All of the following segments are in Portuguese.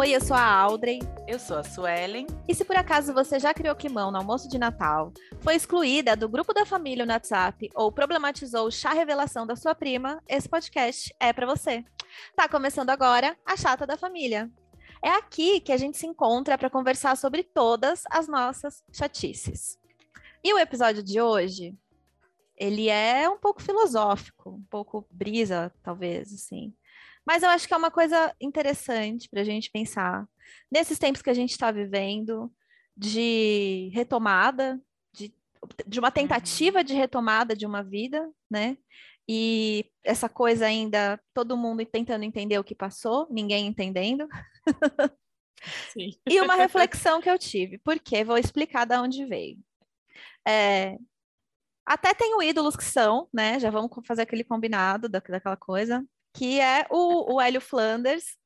Oi, eu sou a Audrey. Eu sou a Suelen. E se por acaso você já criou climão no almoço de Natal, foi excluída do grupo da família no WhatsApp ou problematizou o chá revelação da sua prima, esse podcast é para você. Tá começando agora a Chata da Família. É aqui que a gente se encontra para conversar sobre todas as nossas chatices. E o episódio de hoje, ele é um pouco filosófico, um pouco brisa, talvez, assim. Mas eu acho que é uma coisa interessante para a gente pensar nesses tempos que a gente está vivendo de retomada, de, de uma tentativa de retomada de uma vida, né? E essa coisa ainda, todo mundo tentando entender o que passou, ninguém entendendo. Sim. e uma reflexão que eu tive, porque vou explicar de onde veio. É, até tenho ídolos que são, né? Já vamos fazer aquele combinado da, daquela coisa que é o, o Hélio Flanders,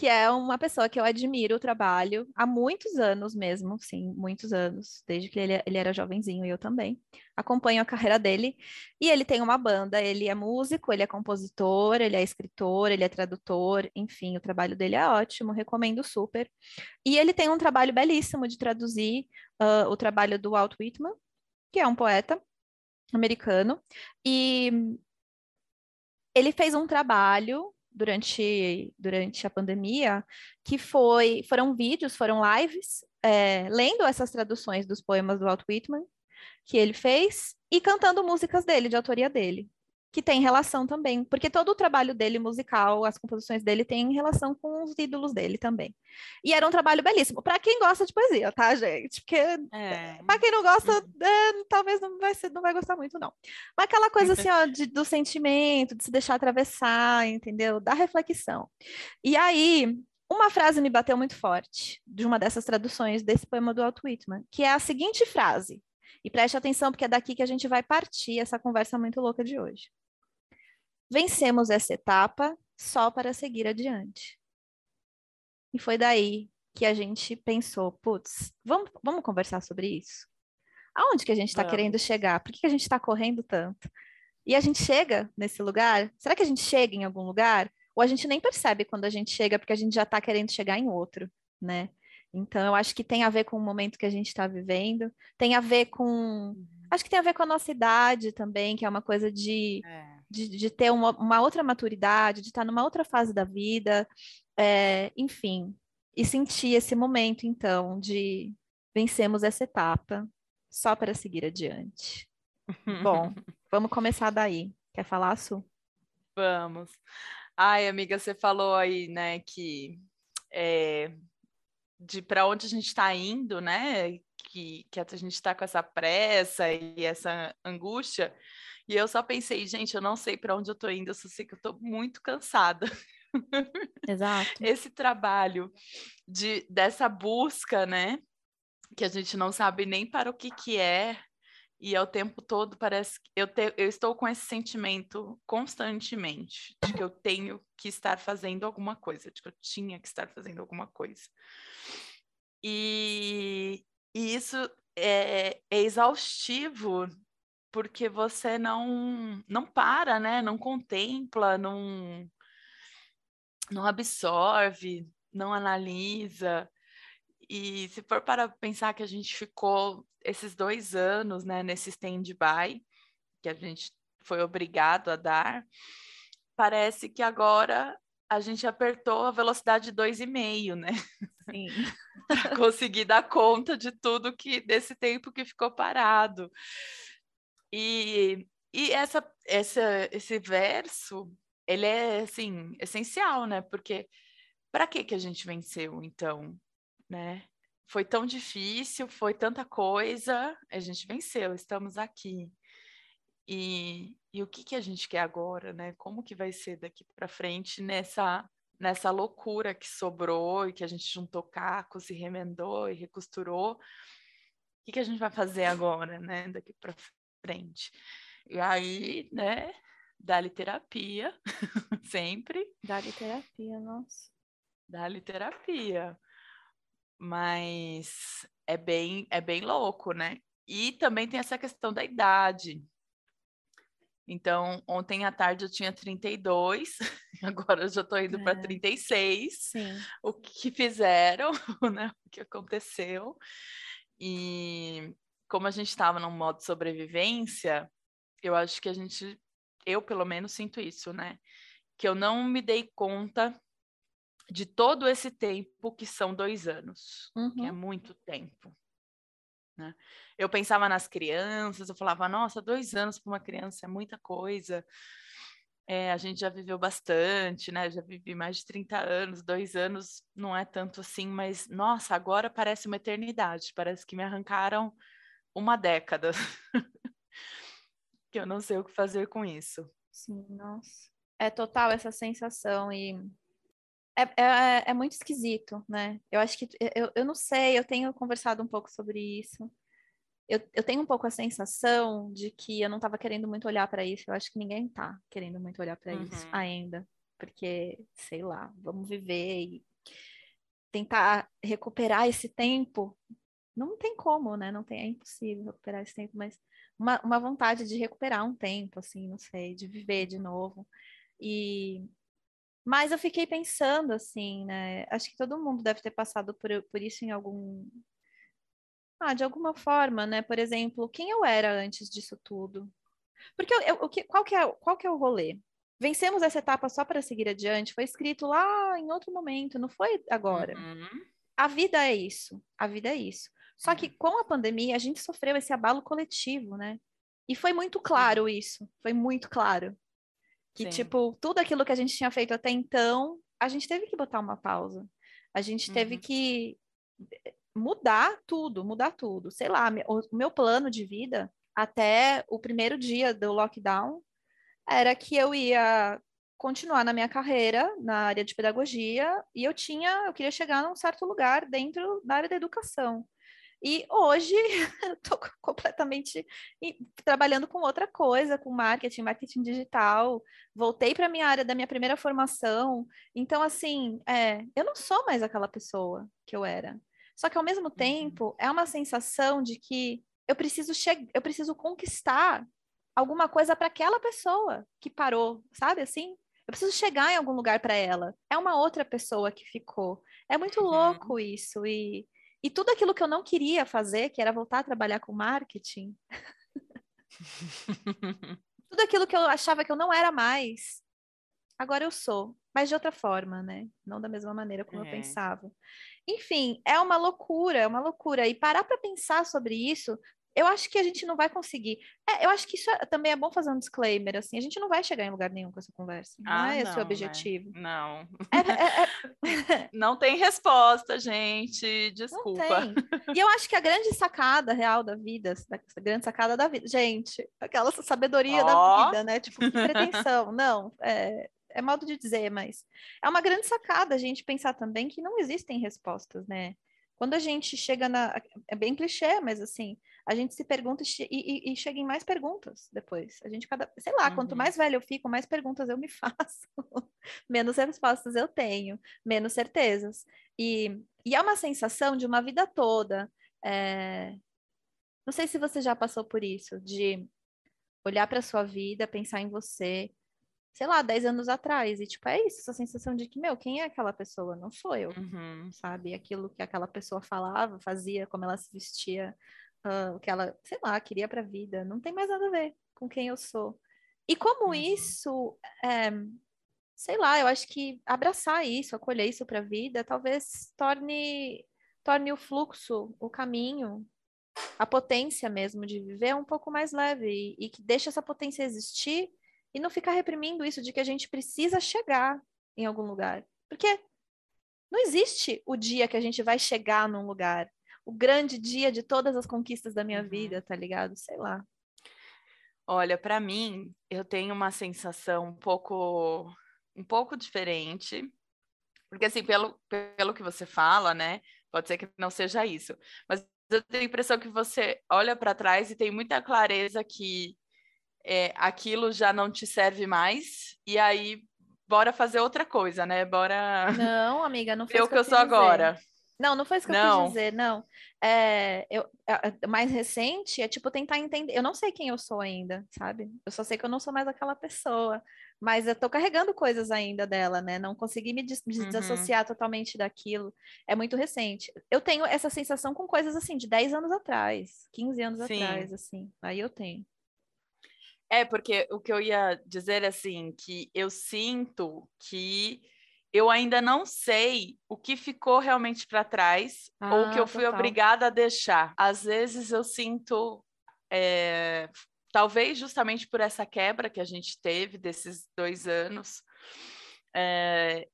que é uma pessoa que eu admiro o trabalho há muitos anos mesmo, sim, muitos anos, desde que ele, ele era jovenzinho e eu também. Acompanho a carreira dele e ele tem uma banda, ele é músico, ele é compositor, ele é escritor, ele é tradutor, enfim, o trabalho dele é ótimo, recomendo super. E ele tem um trabalho belíssimo de traduzir uh, o trabalho do Walt Whitman, que é um poeta americano, e ele fez um trabalho durante, durante a pandemia que foi foram vídeos, foram lives é, lendo essas traduções dos poemas do Walt Whitman que ele fez e cantando músicas dele, de autoria dele que tem relação também, porque todo o trabalho dele musical, as composições dele tem relação com os ídolos dele também. E era um trabalho belíssimo, para quem gosta de poesia, tá, gente? Porque é. para quem não gosta, uhum. é, talvez não vai ser, não vai gostar muito não. Mas aquela coisa assim, ó, de, do sentimento, de se deixar atravessar, entendeu? Da reflexão. E aí, uma frase me bateu muito forte de uma dessas traduções desse poema do Walt Whitman, que é a seguinte frase. E preste atenção, porque é daqui que a gente vai partir essa conversa muito louca de hoje. Vencemos essa etapa só para seguir adiante. E foi daí que a gente pensou, putz, vamos, vamos conversar sobre isso? Aonde que a gente está querendo chegar? Por que, que a gente está correndo tanto? E a gente chega nesse lugar? Será que a gente chega em algum lugar? Ou a gente nem percebe quando a gente chega, porque a gente já está querendo chegar em outro, né? Então, eu acho que tem a ver com o momento que a gente está vivendo, tem a ver com. Uhum. Acho que tem a ver com a nossa idade também, que é uma coisa de. É de, de ter uma, uma, outra maturidade, de estar numa outra fase da vida, é, enfim, e sentir esse momento, então, de vencemos essa etapa só para seguir adiante. Bom, vamos começar daí. Quer falar, Su? Vamos. Ai, amiga, você falou aí, né, que é, de para onde a gente está indo, né? Que, que a gente está com essa pressa e essa angústia. E eu só pensei, gente, eu não sei para onde eu estou indo, eu só sei que eu estou muito cansada. Exato. Esse trabalho de dessa busca, né? Que a gente não sabe nem para o que que é, e ao tempo todo parece que eu, te, eu estou com esse sentimento constantemente de que eu tenho que estar fazendo alguma coisa, de que eu tinha que estar fazendo alguma coisa. E, e isso é, é exaustivo porque você não não para, né? Não contempla, não não absorve, não analisa. E se for para pensar que a gente ficou esses dois anos, né, nesse stand-by, que a gente foi obrigado a dar, parece que agora a gente apertou a velocidade 2,5, né? Sim. conseguir dar conta de tudo que desse tempo que ficou parado. E, e essa, essa, esse verso, ele é, assim, essencial, né? Porque para que que a gente venceu, então, né? Foi tão difícil, foi tanta coisa, a gente venceu, estamos aqui. E, e o que que a gente quer agora, né? Como que vai ser daqui para frente nessa nessa loucura que sobrou e que a gente juntou cacos e remendou e recosturou? O que, que a gente vai fazer agora, né? Daqui para frente. E aí, né, dá-lhe terapia, sempre. Dá-lhe terapia, nossa. Dá-lhe terapia. Mas é bem, é bem louco, né? E também tem essa questão da idade. Então, ontem à tarde eu tinha 32, agora eu já estou indo é. para 36. Sim. O que fizeram, né? O que aconteceu. E como a gente estava num modo de sobrevivência, eu acho que a gente, eu pelo menos sinto isso, né? Que eu não me dei conta de todo esse tempo que são dois anos, uhum. que é uhum. muito tempo. Né? Eu pensava nas crianças, eu falava, nossa, dois anos para uma criança é muita coisa. É, a gente já viveu bastante, né? Já vivi mais de 30 anos, dois anos não é tanto assim, mas nossa, agora parece uma eternidade, parece que me arrancaram uma década. que eu não sei o que fazer com isso. Sim, nossa. É total essa sensação e é, é, é, muito esquisito, né? Eu acho que eu, eu não sei, eu tenho conversado um pouco sobre isso. Eu, eu tenho um pouco a sensação de que eu não estava querendo muito olhar para isso. Eu acho que ninguém está querendo muito olhar para uhum. isso ainda, porque sei lá, vamos viver e tentar recuperar esse tempo. Não tem como, né? Não tem, é impossível recuperar esse tempo, mas uma, uma vontade de recuperar um tempo, assim, não sei, de viver de novo. E mas eu fiquei pensando assim, né? Acho que todo mundo deve ter passado por, por isso em algum. Ah, de alguma forma, né? Por exemplo, quem eu era antes disso tudo? Porque eu, eu, o que, qual, que é, qual que é o rolê? Vencemos essa etapa só para seguir adiante, foi escrito lá em outro momento, não foi agora. Uhum. A vida é isso, a vida é isso. Só que com a pandemia, a gente sofreu esse abalo coletivo, né? E foi muito claro isso, foi muito claro. Que, Sim. tipo, tudo aquilo que a gente tinha feito até então, a gente teve que botar uma pausa. A gente uhum. teve que eh, mudar tudo, mudar tudo. Sei lá, o meu plano de vida até o primeiro dia do lockdown era que eu ia continuar na minha carreira na área de pedagogia e eu tinha, eu queria chegar num certo lugar dentro da área da educação. E hoje estou completamente trabalhando com outra coisa, com marketing, marketing digital. Voltei para a minha área da minha primeira formação. Então, assim, é, eu não sou mais aquela pessoa que eu era. Só que ao mesmo uhum. tempo é uma sensação de que eu preciso chegar, eu preciso conquistar alguma coisa para aquela pessoa que parou, sabe assim? Eu preciso chegar em algum lugar para ela. É uma outra pessoa que ficou. É muito uhum. louco isso e e tudo aquilo que eu não queria fazer, que era voltar a trabalhar com marketing, tudo aquilo que eu achava que eu não era mais, agora eu sou, mas de outra forma, né? Não da mesma maneira como é. eu pensava. Enfim, é uma loucura, é uma loucura. E parar para pensar sobre isso eu acho que a gente não vai conseguir. É, eu acho que isso é, também é bom fazer um disclaimer, assim, a gente não vai chegar em lugar nenhum com essa conversa. Não ah, é esse o né? objetivo. Né? Não. É, é, é não tem resposta, gente. Desculpa. E eu acho que a grande sacada real da vida, a grande sacada da vida, gente, aquela sabedoria oh. da vida, né? Tipo, que pretensão. não, é, é modo de dizer, mas é uma grande sacada a gente pensar também que não existem respostas, né? Quando a gente chega na. É bem clichê, mas assim, a gente se pergunta e, e, e chega em mais perguntas depois. A gente cada. Sei lá, uhum. quanto mais velho eu fico, mais perguntas eu me faço. menos respostas eu tenho, menos certezas. E, e é uma sensação de uma vida toda. É... Não sei se você já passou por isso, de olhar para sua vida, pensar em você, sei lá, 10 anos atrás. E, tipo, é isso, essa sensação de que, meu, quem é aquela pessoa? Não sou eu, uhum. sabe? Aquilo que aquela pessoa falava, fazia, como ela se vestia, uh, o que ela, sei lá, queria pra vida. Não tem mais nada a ver com quem eu sou. E como isso, é, sei lá, eu acho que abraçar isso, acolher isso pra vida, talvez torne, torne o fluxo, o caminho, a potência mesmo de viver um pouco mais leve e, e que deixe essa potência existir e não ficar reprimindo isso de que a gente precisa chegar em algum lugar. Porque não existe o dia que a gente vai chegar num lugar. O grande dia de todas as conquistas da minha uhum. vida, tá ligado? Sei lá. Olha, para mim, eu tenho uma sensação um pouco um pouco diferente. Porque assim, pelo, pelo que você fala, né? Pode ser que não seja isso, mas eu tenho a impressão que você olha para trás e tem muita clareza que é, aquilo já não te serve mais, e aí bora fazer outra coisa, né? Bora. Não, amiga, não foi o que eu sou agora. Não, não foi isso que não. eu quis dizer, não. É, eu, é, mais recente é tipo tentar entender. Eu não sei quem eu sou ainda, sabe? Eu só sei que eu não sou mais aquela pessoa. Mas eu tô carregando coisas ainda dela, né? Não consegui me des uhum. desassociar totalmente daquilo. É muito recente. Eu tenho essa sensação com coisas assim, de 10 anos atrás, 15 anos Sim. atrás, assim. Aí eu tenho. É, porque o que eu ia dizer assim, que eu sinto que eu ainda não sei o que ficou realmente para trás ah, ou que eu fui total. obrigada a deixar. Às vezes eu sinto, é, talvez justamente por essa quebra que a gente teve desses dois anos, é,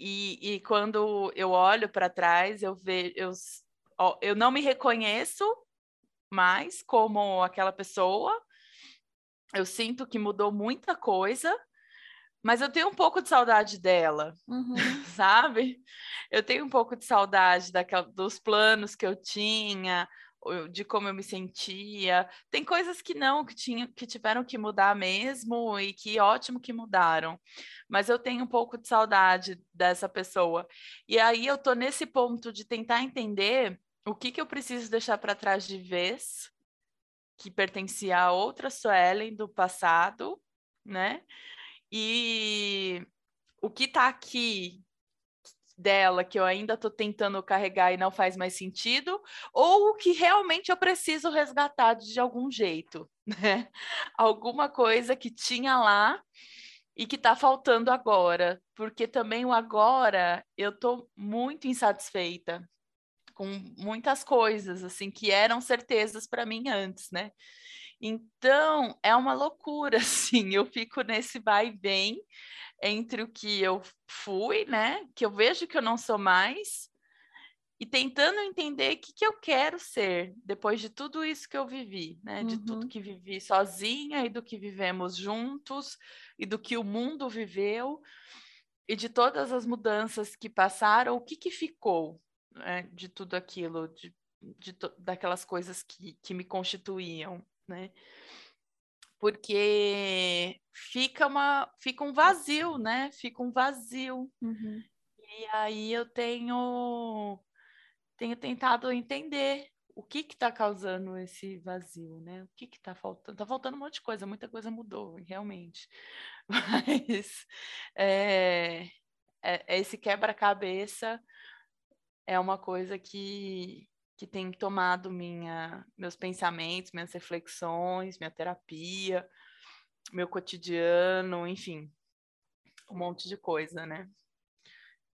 e, e, quando eu olho para trás, eu vejo, eu, eu não me reconheço mais como aquela pessoa. Eu sinto que mudou muita coisa mas eu tenho um pouco de saudade dela, uhum. sabe? Eu tenho um pouco de saudade daquela, dos planos que eu tinha, de como eu me sentia. Tem coisas que não, que, tinha, que tiveram que mudar mesmo, e que ótimo que mudaram. Mas eu tenho um pouco de saudade dessa pessoa. E aí eu tô nesse ponto de tentar entender o que, que eu preciso deixar para trás de vez, que pertencia a outra Suelen do passado, né? E o que está aqui dela que eu ainda estou tentando carregar e não faz mais sentido, ou o que realmente eu preciso resgatar de algum jeito, né? Alguma coisa que tinha lá e que está faltando agora, porque também o agora eu estou muito insatisfeita com muitas coisas assim que eram certezas para mim antes, né? Então, é uma loucura, assim, eu fico nesse vai e vem entre o que eu fui, né, que eu vejo que eu não sou mais, e tentando entender o que, que eu quero ser depois de tudo isso que eu vivi, né, de tudo uhum. que vivi sozinha e do que vivemos juntos e do que o mundo viveu e de todas as mudanças que passaram, o que, que ficou né, de tudo aquilo, de, de daquelas coisas que, que me constituíam né? Porque fica, uma, fica um vazio, né? Fica um vazio. Uhum. E aí eu tenho, tenho tentado entender o que está causando esse vazio, né? O que está faltando? Está faltando um monte de coisa, muita coisa mudou, realmente. Mas é, é, esse quebra-cabeça é uma coisa que, que tem tomado minha, meus pensamentos, minhas reflexões, minha terapia, meu cotidiano, enfim, um monte de coisa, né?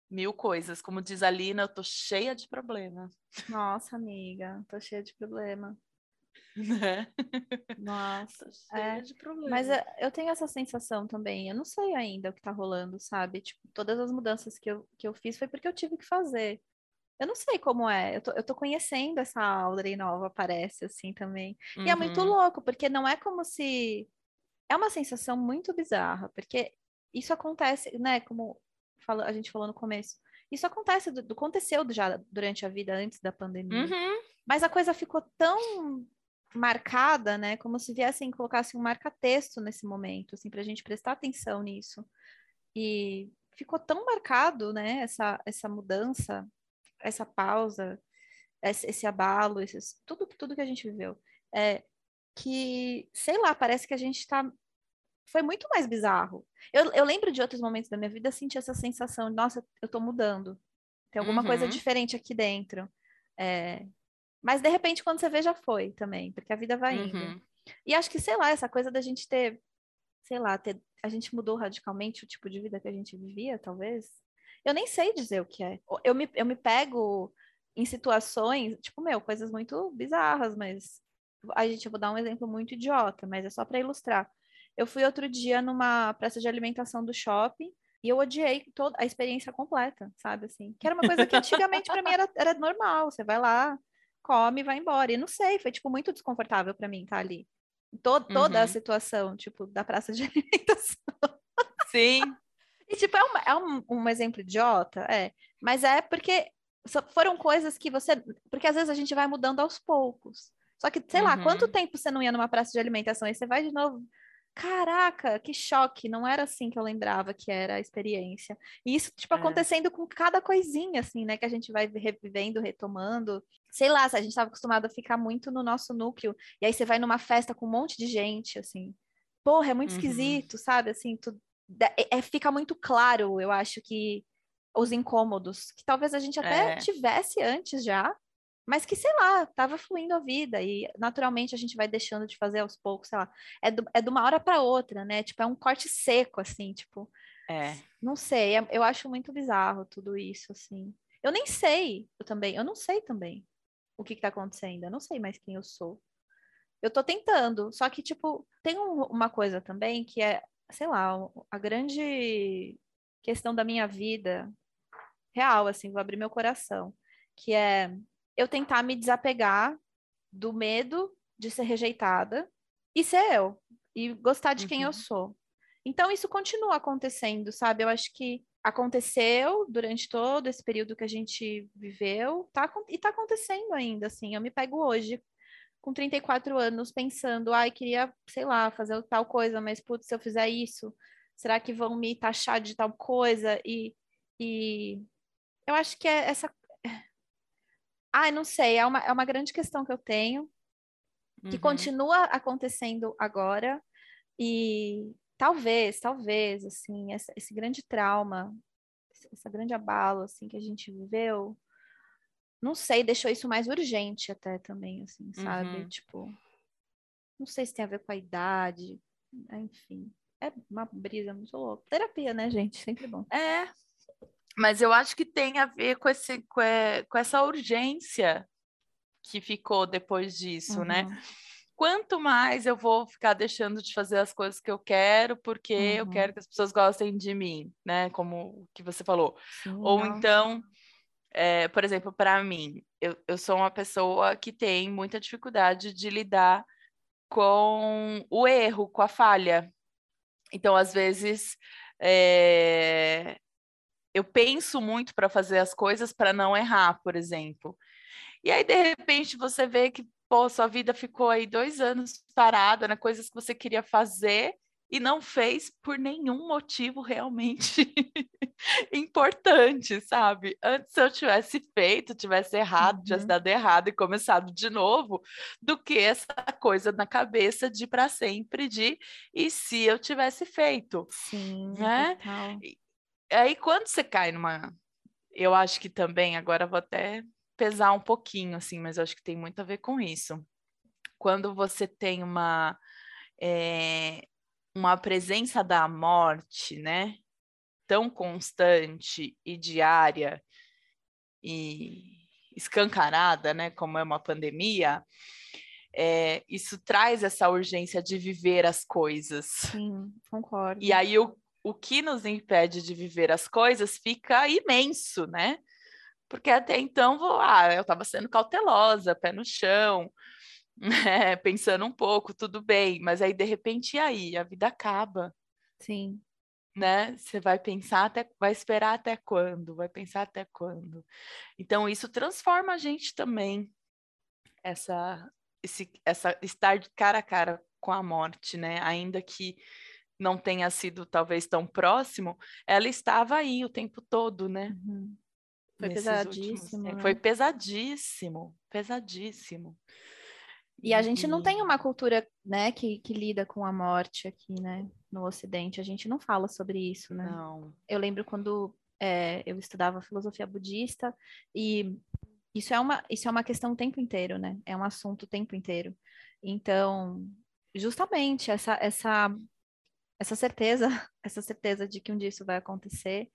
Mil coisas. Como diz a Lina, eu tô cheia de problema. Nossa, amiga, tô cheia de problema. Né? Nossa, tô cheia é, de problema. Mas eu tenho essa sensação também. Eu não sei ainda o que tá rolando, sabe? Tipo, todas as mudanças que eu, que eu fiz foi porque eu tive que fazer. Eu não sei como é. Eu tô, eu tô conhecendo essa Audrey nova, parece, assim, também. Uhum. E é muito uhum. louco, porque não é como se... É uma sensação muito bizarra, porque isso acontece, né, como a gente falou no começo. Isso acontece, aconteceu já durante a vida, antes da pandemia. Uhum. Mas a coisa ficou tão marcada, né, como se viessem colocassem um marca-texto nesse momento, assim, pra gente prestar atenção nisso. E ficou tão marcado, né, essa, essa mudança essa pausa, esse, esse abalo, esses, tudo, tudo que a gente viveu, é, que, sei lá, parece que a gente está foi muito mais bizarro. Eu, eu lembro de outros momentos da minha vida sentir essa sensação de, nossa, eu tô mudando. Tem alguma uhum. coisa diferente aqui dentro. É... Mas, de repente, quando você vê, já foi também, porque a vida vai indo. Uhum. E acho que, sei lá, essa coisa da gente ter, sei lá, ter... a gente mudou radicalmente o tipo de vida que a gente vivia, talvez. Eu nem sei dizer o que é. Eu me, eu me pego em situações, tipo, meu, coisas muito bizarras, mas a gente, eu vou dar um exemplo muito idiota, mas é só para ilustrar. Eu fui outro dia numa praça de alimentação do shopping e eu odiei toda a experiência completa, sabe assim? Que era uma coisa que antigamente para mim era, era normal. Você vai lá, come, vai embora. E não sei, foi tipo muito desconfortável para mim estar ali. Todo, toda uhum. a situação, tipo, da praça de alimentação. Sim. E, tipo, é, uma, é um, um exemplo idiota, é. Mas é porque foram coisas que você. Porque às vezes a gente vai mudando aos poucos. Só que, sei uhum. lá, quanto uhum. tempo você não ia numa praça de alimentação? Aí você vai de novo. caraca, que choque, não era assim que eu lembrava que era a experiência. E isso, tipo, É. acontecendo com cada coisinha, assim, né, que a gente vai revivendo, retomando. Sei lá, se a gente estava acostumado a ficar muito no nosso núcleo, e aí você vai numa festa com um monte de gente, assim. Porra, é muito Uhum. esquisito, sabe? Assim, tu, é, é- fica muito claro, eu acho que os incômodos, que talvez a gente até É. tivesse antes já, mas que, sei lá, tava fluindo a vida e naturalmente a gente vai deixando de fazer aos poucos, sei lá. É, do- é de uma hora para outra, né? Tipo, é um corte seco, assim, tipo, É. não sei, é- eu acho muito bizarro tudo isso, assim. Eu nem sei, eu também, eu não sei também o que que tá acontecendo, eu não sei mais quem eu sou. Eu tô tentando, só que, tipo, tem um- uma coisa também que é, sei lá, a grande questão da minha vida real, assim, vou abrir meu coração, que é eu tentar me desapegar do medo de ser rejeitada e ser eu, e gostar de quem eu Uhum. sou. Então, isso continua acontecendo, sabe? Eu acho que aconteceu durante todo esse período que a gente viveu, tá, e tá acontecendo ainda, assim. Eu me pego hoje, com 34 anos, pensando, ai, queria, sei lá, fazer tal coisa, mas, putz, se eu fizer isso, será que vão me taxar de tal coisa? E, e eu acho que é essa. Ai, não sei, é uma, é uma grande questão que eu tenho, que Uhum. continua acontecendo agora, e talvez, talvez, assim, essa- esse grande trauma, esse- essa grande abalo, assim, que a gente viveu, não sei, deixou isso mais urgente até também, assim, sabe? Uhum. Tipo, não sei se tem a ver com a idade, enfim. É uma brisa muito louca. Terapia, né, gente? Sempre bom. É, mas eu acho que tem a ver com, esse, com, é- com essa urgência que ficou depois disso, né? Uhum. Quanto mais eu vou ficar deixando de fazer as coisas que eu quero, porque eu Uhum. quero que as pessoas gostem de mim, né? Como o que você falou. Sim, Ou então, é, por exemplo, para mim, eu, eu sou uma pessoa que tem muita dificuldade de lidar com o erro, com a falha. Então, às vezes, é, eu penso muito para fazer as coisas para não errar, por exemplo. E aí, de repente, você vê que, pô, sua vida ficou aí dois anos parada na coisas que você queria fazer e não fez por nenhum motivo realmente importante, sabe? Antes eu tivesse feito, tivesse errado, tivesse Uhum. dado errado e começado de novo, do que essa coisa na cabeça de para sempre de e se eu tivesse feito? Sim, né? total. Aí quando você cai numa. Eu acho que também, agora vou até pesar um pouquinho, assim, mas eu acho que tem muito a ver com isso. Quando você tem uma, eh, uma presença da morte, né? Tão constante e diária e escancarada, né? Como é uma pandemia, eh, isso traz essa urgência de viver as coisas. Sim, concordo. E aí o, o que nos impede de viver as coisas fica imenso, né? Porque até então vou, ah, eu estava sendo cautelosa, pé no chão, né? pensando um pouco, tudo bem, mas aí de repente e aí a vida acaba, Sim, né? Você vai pensar até, vai esperar até quando? Vai pensar até quando? Então isso transforma a gente também, essa, esse, essa estar de cara a cara com a morte, né? Ainda que não tenha sido talvez tão próximo, ela estava aí o tempo todo, né? uhum. Foi Nesses últimos pesadíssimo, tempos. né? Foi pesadíssimo, pesadíssimo. E a gente não tem uma cultura, né, que, que lida com a morte aqui, né, no Ocidente. A gente não fala sobre isso, né? Não. Eu lembro quando é, eu estudava filosofia budista e isso é uma, isso é uma questão o tempo inteiro, né? É um assunto o tempo inteiro. Então, justamente essa, essa, essa certeza, essa certeza de que um dia isso vai acontecer,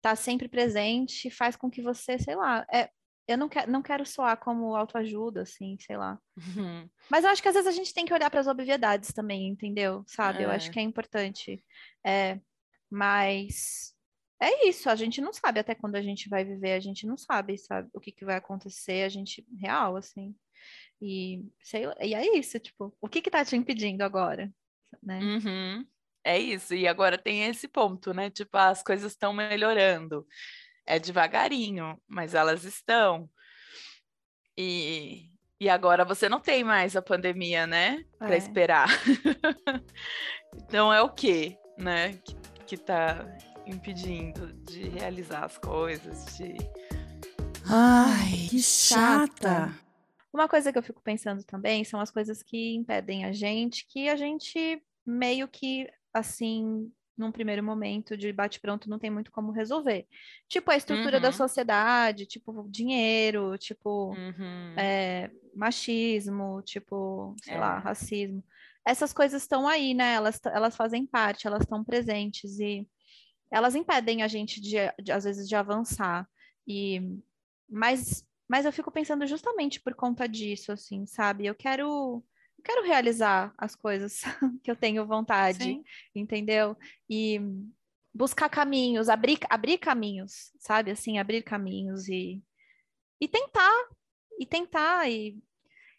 tá sempre presente, faz com que você, sei lá, é, eu não, quero não quero soar como autoajuda, assim, sei lá. Uhum. Mas eu acho que às vezes a gente tem que olhar para as obviedades também, entendeu? Sabe? Eu acho É. que é importante. É, mas é isso, a gente não sabe até quando a gente vai viver, a gente não sabe, sabe, o que, que vai acontecer, a gente, real, assim. E, sei e é isso, tipo, o que que tá te impedindo agora? Né? Uhum. É isso. E agora tem esse ponto, né? Tipo, as coisas estão melhorando. É devagarinho, mas elas estão. E, E agora você não tem mais a pandemia, né? Para É. esperar. então é o quê, né? Que, que tá impedindo de realizar as coisas, de Ai, que chata. Uma coisa que eu fico pensando também são as coisas que impedem a gente, que a gente meio que, assim, num primeiro momento de bate-pronto, não tem muito como resolver. Tipo a estrutura da Uhum. sociedade, tipo dinheiro, tipo Uhum. é, machismo, tipo, sei lá, É. racismo. Essas coisas estão aí, né? Elas, elas fazem parte, elas estão presentes e elas impedem a gente de, de, às vezes, de avançar. E mas, mas eu fico pensando justamente por conta disso, assim, sabe? Eu quero, quero realizar as coisas que eu tenho vontade, Sim. entendeu? E buscar caminhos, abrir, abrir caminhos, sabe? Assim, abrir caminhos e, e tentar, e tentar. E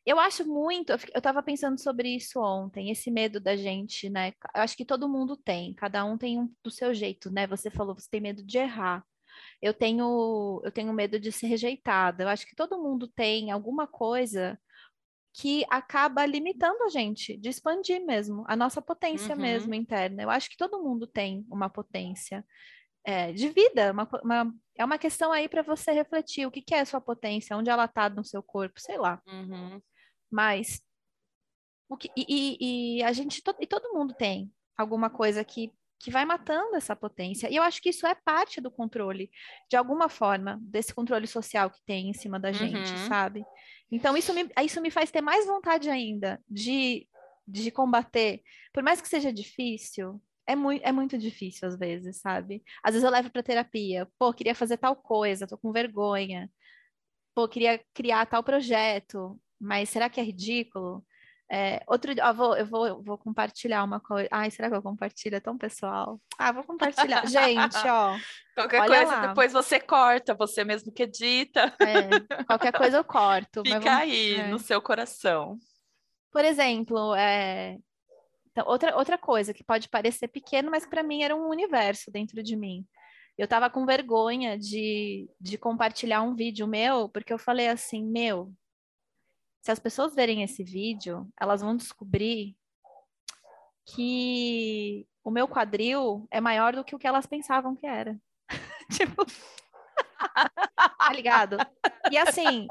eu acho muito, eu fi- eu tava pensando sobre isso ontem, esse medo da gente, né? Eu acho que todo mundo tem, cada um tem um do seu jeito, né? Você falou, você tem medo de errar. Eu tenho, eu tenho medo de ser rejeitada. Eu acho que todo mundo tem alguma coisa que acaba limitando a gente de expandir mesmo, a nossa potência Uhum. mesmo interna. Eu acho que todo mundo tem uma potência é, de vida, uma, uma- é uma questão aí para você refletir o que, que é a sua potência, onde ela está no seu corpo, sei lá. Uhum. Mas o que, e, e- e a gente to- e todo mundo tem alguma coisa que, que vai matando essa potência. E eu acho que isso é parte do controle, de alguma forma, desse controle social que tem em cima da gente, Uhum. sabe? Então isso me, isso me faz ter mais vontade ainda de, de combater, por mais que seja difícil. É muito, é muito difícil às vezes, sabe? Às vezes eu levo para terapia, pô, queria fazer tal coisa, tô com vergonha. Pô, queria criar tal projeto, mas será que é ridículo? É, outro dia, ó, vou, eu vou, vou compartilhar uma coisa. Ai, será que eu compartilho? É tão pessoal. Ah, vou compartilhar. Gente, ó, Qualquer Olha coisa, lá. depois você corta, você mesmo que edita. é, qualquer coisa eu corto. Fica vamos- aí é. no seu coração. Por exemplo, é, então, outra, outra coisa que pode parecer pequeno, mas para mim era um universo dentro de mim. Eu estava com vergonha de, de compartilhar um vídeo meu, porque eu falei assim, meu, se as pessoas verem esse vídeo, elas vão descobrir que o meu quadril é maior do que o que elas pensavam que era. tipo, tá ligado? E assim,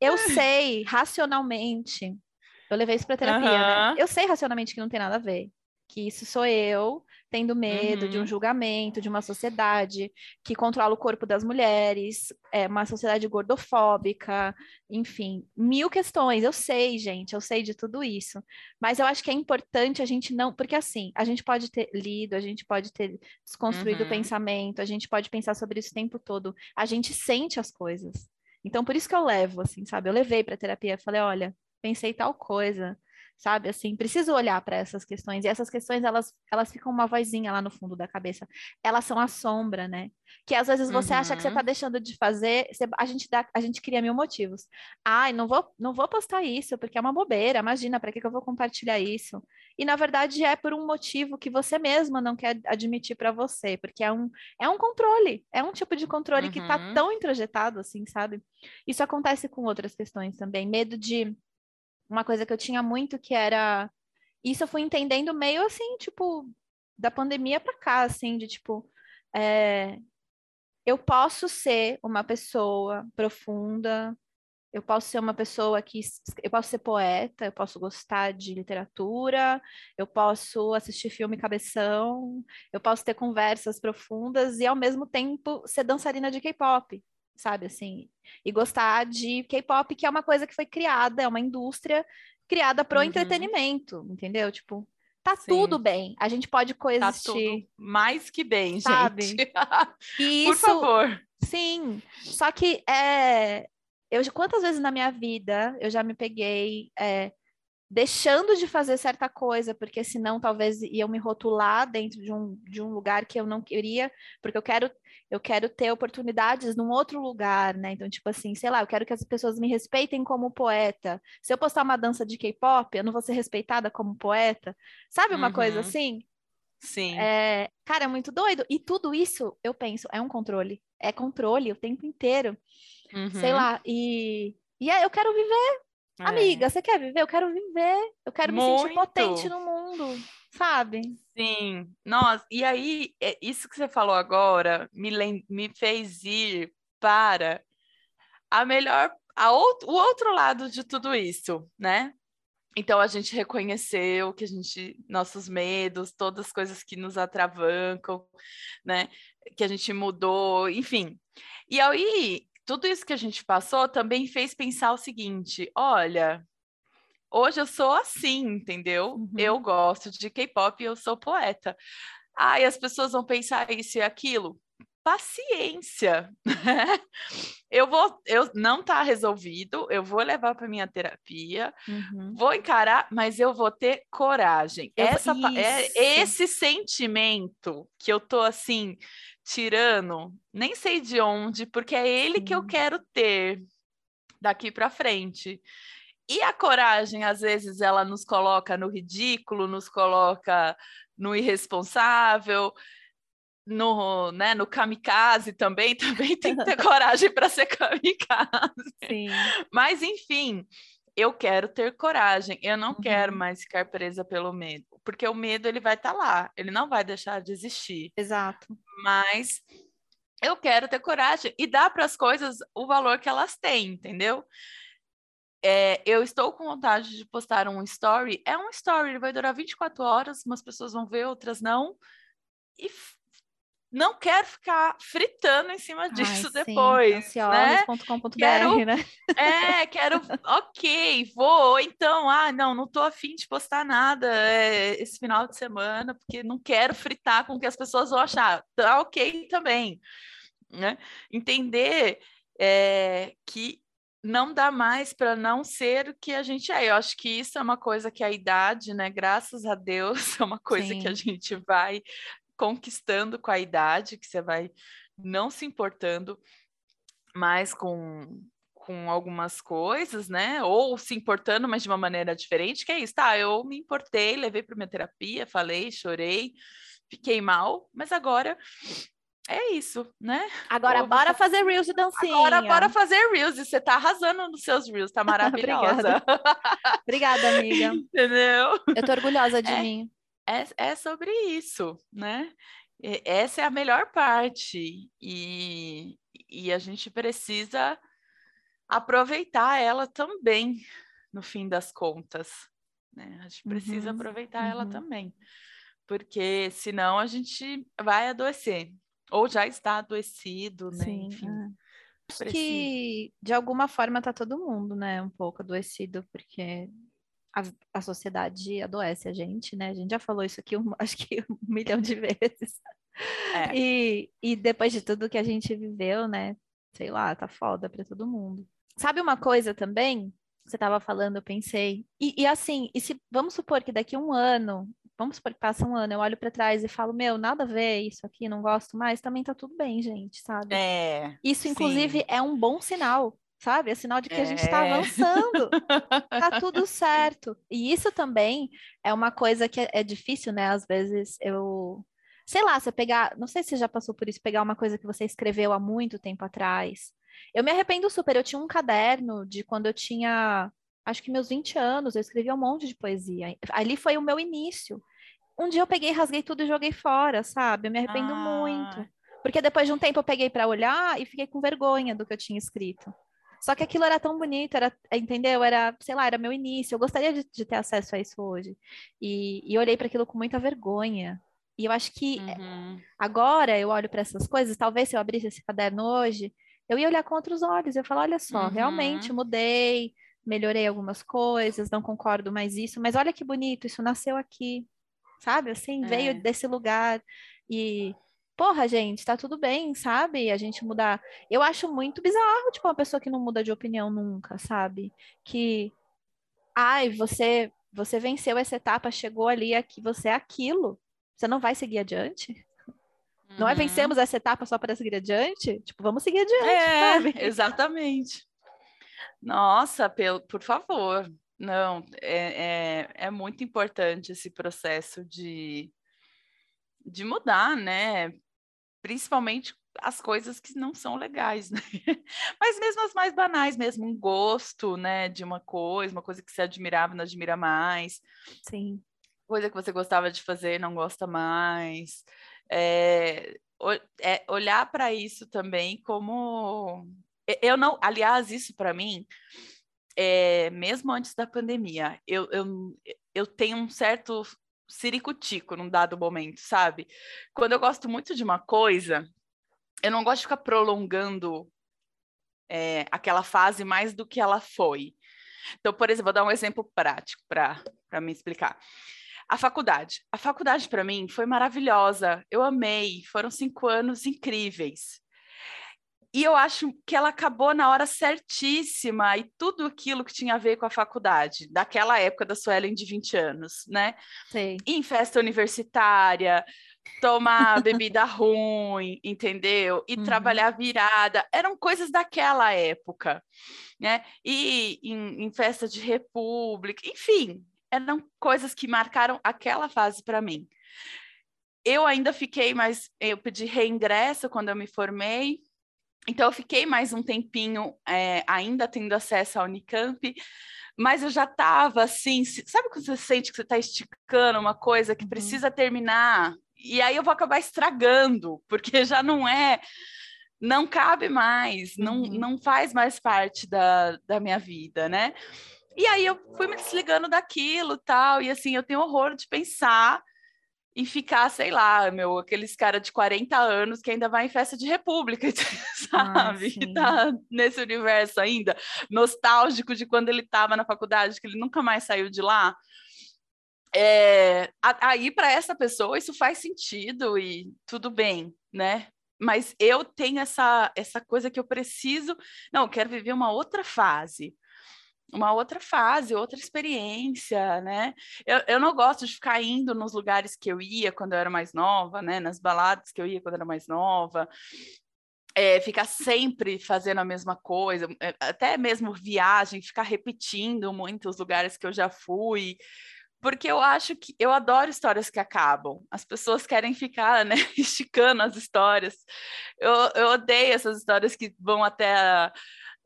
eu sei racionalmente, eu levei isso pra terapia, Aham. né? Eu sei racionalmente que não tem nada a ver. Que isso sou eu tendo medo de um Uhum. julgamento, de uma sociedade que controla o corpo das mulheres, é uma sociedade gordofóbica, enfim, mil questões. Eu sei, gente, eu sei de tudo isso. Mas eu acho que é importante a gente não. Porque assim, a gente pode ter lido, a gente pode ter desconstruído o Uhum. pensamento, a gente pode pensar sobre isso o tempo todo. A gente sente as coisas. Então, por isso que eu levo, assim, sabe? Eu levei para terapia, falei, olha, pensei tal coisa, sabe? Assim, preciso olhar para essas questões. E essas questões, elas, elas ficam uma vozinha lá no fundo da cabeça. Elas são a sombra, né? Que às vezes você acha que você Uhum. está deixando de fazer, você- a gente dá, a gente cria mil motivos. Ai, não vou, não vou postar isso, porque é uma bobeira. Imagina, para que que eu vou compartilhar isso? E na verdade é por um motivo que você mesma não quer admitir para você, porque é um, é um controle, é um tipo de controle que está Uhum. tão introjetado assim, sabe? Isso acontece com outras questões também. Medo de uma coisa que eu tinha muito que era. Isso eu fui entendendo meio assim, tipo, da pandemia para cá, assim, de tipo. é, Eu posso ser uma pessoa profunda, eu posso ser uma pessoa que. Eu posso ser poeta, eu posso gostar de literatura, eu posso assistir filme cabeção, eu posso ter conversas profundas e, ao mesmo tempo, ser dançarina de K-pop, sabe? Assim, e gostar de K-pop, que é uma coisa que foi criada, é uma indústria criada para o Uhum. entretenimento, entendeu? Tipo, tá Sim. tudo bem, a gente pode Tá coexistir. tudo mais que bem, Sabe? gente. E Por isso, favor. Sim, só que é, eu, quantas vezes na minha vida eu já me peguei é, deixando de fazer certa coisa, porque senão talvez iam me rotular dentro de um, de um lugar que eu não queria, porque eu quero, eu quero ter oportunidades num outro lugar, né? Então, tipo assim, sei lá, eu quero que as pessoas me respeitem como poeta. Se eu postar uma dança de K-pop, eu não vou ser respeitada como poeta. Sabe uma coisa Uhum. assim? Sim. É, cara, é muito doido. E tudo isso, eu penso, é um controle. É controle o tempo inteiro. Sei Uhum. lá. E, E aí eu quero viver. É. Amiga, você quer viver? Eu quero viver. Eu quero me sentir Muito. potente no mundo, sabe? Sim, nossa, e aí, é, isso que você falou agora me, me fez ir para a melhor, a out- o outro lado de tudo isso, né? Então a gente reconheceu que a gente, nossos medos, todas as coisas que nos atravancam, né? Que a gente mudou, enfim. E aí, tudo isso que a gente passou também fez pensar o seguinte: olha, hoje eu sou assim, entendeu? Uhum. Eu gosto de K-pop e eu sou poeta. Ah, e as pessoas vão pensar isso e aquilo. Paciência. eu vou, eu não tá resolvido, eu vou levar para minha terapia, Uhum. vou encarar, mas eu vou ter coragem. Essa é esse sentimento que eu tô assim tirando, nem sei de onde, porque é ele que eu Sim. quero ter daqui para frente. E a coragem, às vezes, ela nos coloca no ridículo, nos coloca no irresponsável, no, né, no kamikaze também, também tem que ter coragem para ser kamikaze. Sim. Mas, enfim, eu quero ter coragem. Eu não quero Uhum. mais ficar presa pelo medo, porque o medo ele vai estar lá, ele não vai deixar de existir. Exato. Mas eu quero ter coragem e dar para as coisas o valor que elas têm, entendeu? É, eu estou com vontade de postar um story. É um story, ele vai durar 24 horas, umas pessoas vão ver, outras não. E não quero ficar fritando em cima disso Ai, sim. depois, né? Ansiosas.com.br, Quero- né? É, quero. Ok, vou. ou Então, ah, não, não tô afim de postar nada é, esse final de semana, porque não quero fritar com o que as pessoas vão achar. Tá ok também. Né? Entender é, que não dá mais para não ser o que a gente é. Eu acho que isso é uma coisa que a idade, né? Graças a Deus, é uma coisa que a Sim. gente vai conquistando com a idade, que você vai não se importando mais com, com algumas coisas, né? Ou se importando, mas de uma maneira diferente, que é isso, tá? Eu me importei, levei para minha terapia, falei, chorei, fiquei mal, mas agora é isso, né? Agora, Pô, bora você- fazer Reels e dancinha. Agora bora fazer Reels, e você tá arrasando nos seus Reels, tá maravilhosa. Obrigada, amiga. Entendeu? Eu tô orgulhosa de É. mim. É, é sobre isso, né? Essa é a melhor parte e, e a gente precisa aproveitar ela também, no fim das contas, né? A gente precisa Uhum, aproveitar ela uhum. também, porque senão a gente vai adoecer, ou já está adoecido, né? Sim. Enfim, é. Acho que de alguma forma tá todo mundo, né, um pouco adoecido, porque a, a sociedade adoece a gente, né? A gente já falou isso aqui, um- acho que um milhão de vezes. É. E, e depois de tudo que a gente viveu, né? Sei lá, tá foda pra todo mundo. Sabe uma coisa também? Você tava falando, eu pensei. E, e assim, e se vamos supor que daqui a um ano, vamos supor que passa um ano, eu olho pra trás e falo, meu, nada a ver isso aqui, não gosto mais, também tá tudo bem, gente, sabe? É, Isso, inclusive, sim. é um bom sinal, sabe? É sinal de que a gente está É. avançando, tá tudo certo. E isso também é uma coisa que é, é difícil, né? Às vezes eu. Sei lá, você pegar. Não sei se você já passou por isso, pegar uma coisa que você escreveu há muito tempo atrás. Eu me arrependo super. Eu tinha um caderno de quando eu tinha, acho que meus 20 anos, eu escrevia um monte de poesia. Ali foi o meu início. Um dia eu peguei, rasguei tudo e joguei fora, sabe? Eu me arrependo muito. Ah, Porque depois de um tempo eu peguei para olhar e fiquei com vergonha do que eu tinha escrito. Só que aquilo era tão bonito, era, entendeu? Era, sei lá, era meu início. Eu gostaria de, de ter acesso a isso hoje. E, e olhei para aquilo com muita vergonha. E eu acho que uhum. agora eu olho para essas coisas, talvez se eu abrisse esse caderno hoje, eu ia olhar com outros olhos. Eu falar, olha só, Uhum. realmente mudei, melhorei algumas coisas, não concordo mais isso, mas olha que bonito, isso nasceu aqui. Sabe? Assim, É. veio desse lugar. E porra, gente, tá tudo bem, sabe? A gente mudar. Eu acho muito bizarro, tipo, uma pessoa que não muda de opinião nunca, sabe? Que, ai, você, você venceu essa etapa, chegou ali, aqui, você é aquilo. Você não vai seguir adiante? Não é Uhum. vencemos essa etapa só para seguir adiante? Tipo, vamos seguir adiante, É, sabe? exatamente. Nossa, pelo, por favor. Não, é, é, é muito importante esse processo de, de mudar, né? Principalmente as coisas que não são legais, né? Mas mesmo as mais banais, mesmo um gosto, né, de uma coisa, uma coisa que você admirava, não admira mais. Sim. Coisa que você gostava de fazer, não gosta mais. É, é olhar para isso também como eu não, aliás, isso para mim, é, mesmo antes da pandemia, eu, eu, eu tenho um certo ciricutico num dado momento, sabe? Quando eu gosto muito de uma coisa, eu não gosto de ficar prolongando é, aquela fase mais do que ela foi. Então, por exemplo, vou dar um exemplo prático para me explicar. A faculdade. A faculdade, para mim, foi maravilhosa. Eu amei. Foram cinco anos incríveis. E eu acho que ela acabou na hora certíssima e tudo aquilo que tinha a ver com a faculdade, daquela época da Suelen de 20 anos, né? Sim. Em festa universitária, tomar bebida ruim, entendeu? E uhum. trabalhar virada, eram coisas daquela época, né? E em, em festa de república, enfim, eram coisas que marcaram aquela fase para mim. Eu ainda fiquei mais, eu pedi reingresso quando eu me formei, então, eu fiquei mais um tempinho é, ainda tendo acesso à Unicamp, mas eu já estava assim, sabe quando você sente que você está esticando uma coisa que uhum. precisa terminar? E aí eu vou acabar estragando, porque já não é, não cabe mais, uhum. não, não faz mais parte da, da minha vida, né? E aí eu fui me desligando daquilo tal, e assim, eu tenho horror de pensar e ficar, sei lá, meu, aqueles cara de 40 anos que ainda vai em festa de república, sabe? Ah, que tá nesse universo ainda, nostálgico de quando ele estava na faculdade, que ele nunca mais saiu de lá. É, aí, para essa pessoa, isso faz sentido e tudo bem, né? Mas eu tenho essa, essa coisa que eu preciso. Não, eu quero viver uma outra fase uma outra fase, outra experiência, né? Eu, eu não gosto de ficar indo nos lugares que eu ia quando eu era mais nova, né? Nas baladas que eu ia quando eu era mais nova. É, ficar sempre fazendo a mesma coisa, é, até mesmo viagem, ficar repetindo muitos lugares que eu já fui, porque eu acho que eu adoro histórias que acabam. As pessoas querem ficar, né, esticando as histórias. Eu, eu odeio essas histórias que vão até a,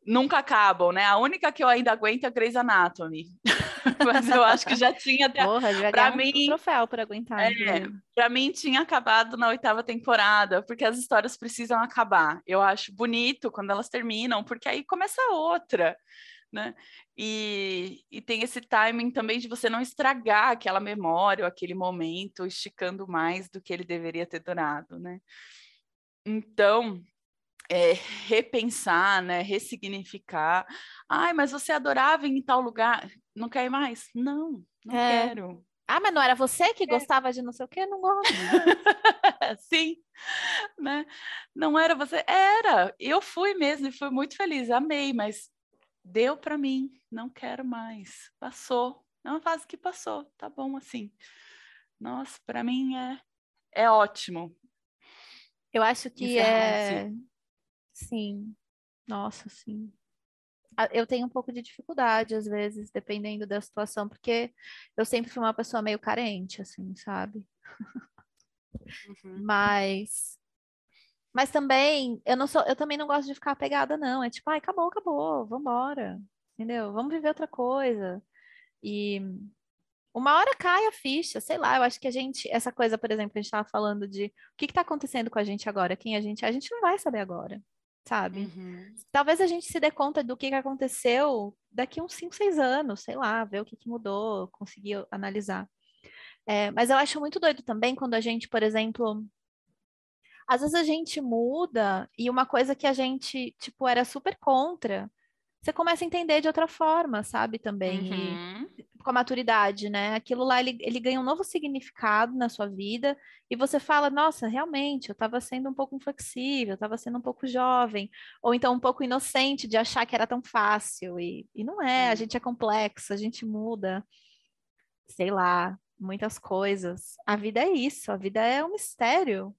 nunca acabam, né? A única que eu ainda aguento é Grey's Anatomy. Mas eu acho que já tinha para mim um troféu para aguentar. É, para mim tinha acabado na oitava temporada, porque as histórias precisam acabar. Eu acho bonito quando elas terminam, porque aí começa outra. Né? E, e tem esse timing também de você não estragar aquela memória, ou aquele momento, esticando mais do que ele deveria ter durado, né? Então, é, repensar, né, ressignificar. Ai, mas você adorava em tal lugar, não quer ir mais? Não, não é. quero. Ah, mas não era você que é. gostava de não sei o quê? Não gosto. Sim, né? Não era você, era. Eu fui mesmo e fui muito feliz, amei, mas deu para mim, não quero mais. Passou, é uma fase que passou, tá bom assim. Nossa, para mim é é ótimo. Eu acho que é Sim, nossa, sim. Eu tenho um pouco de dificuldade, às vezes, dependendo da situação, porque eu sempre fui uma pessoa meio carente, assim, sabe? Uhum. Mas. Mas também, eu não sou, eu também não gosto de ficar apegada, não. É tipo, ai, acabou, acabou, vambora. Entendeu? Vamos viver outra coisa. E uma hora cai a ficha, sei lá, eu acho que a gente, essa coisa, por exemplo, a gente estava falando de o que está acontecendo com a gente agora, quem a gente é, a gente não vai saber agora sabe? Uhum. Talvez a gente se dê conta do que, que aconteceu daqui uns 5, 6 anos, sei lá, ver o que, que mudou, conseguir analisar. É, mas eu acho muito doido também quando a gente, por exemplo, às vezes a gente muda e uma coisa que a gente, tipo, era super contra, você começa a entender de outra forma, sabe? Também. Uhum. E, com a maturidade, né? Aquilo lá, ele, ele ganha um novo significado na sua vida e você fala, nossa, realmente, eu estava sendo um pouco inflexível, estava sendo um pouco jovem, ou então um pouco inocente de achar que era tão fácil, e, e não é, a gente é complexo, a gente muda, sei lá, muitas coisas. A vida é isso, a vida é um mistério,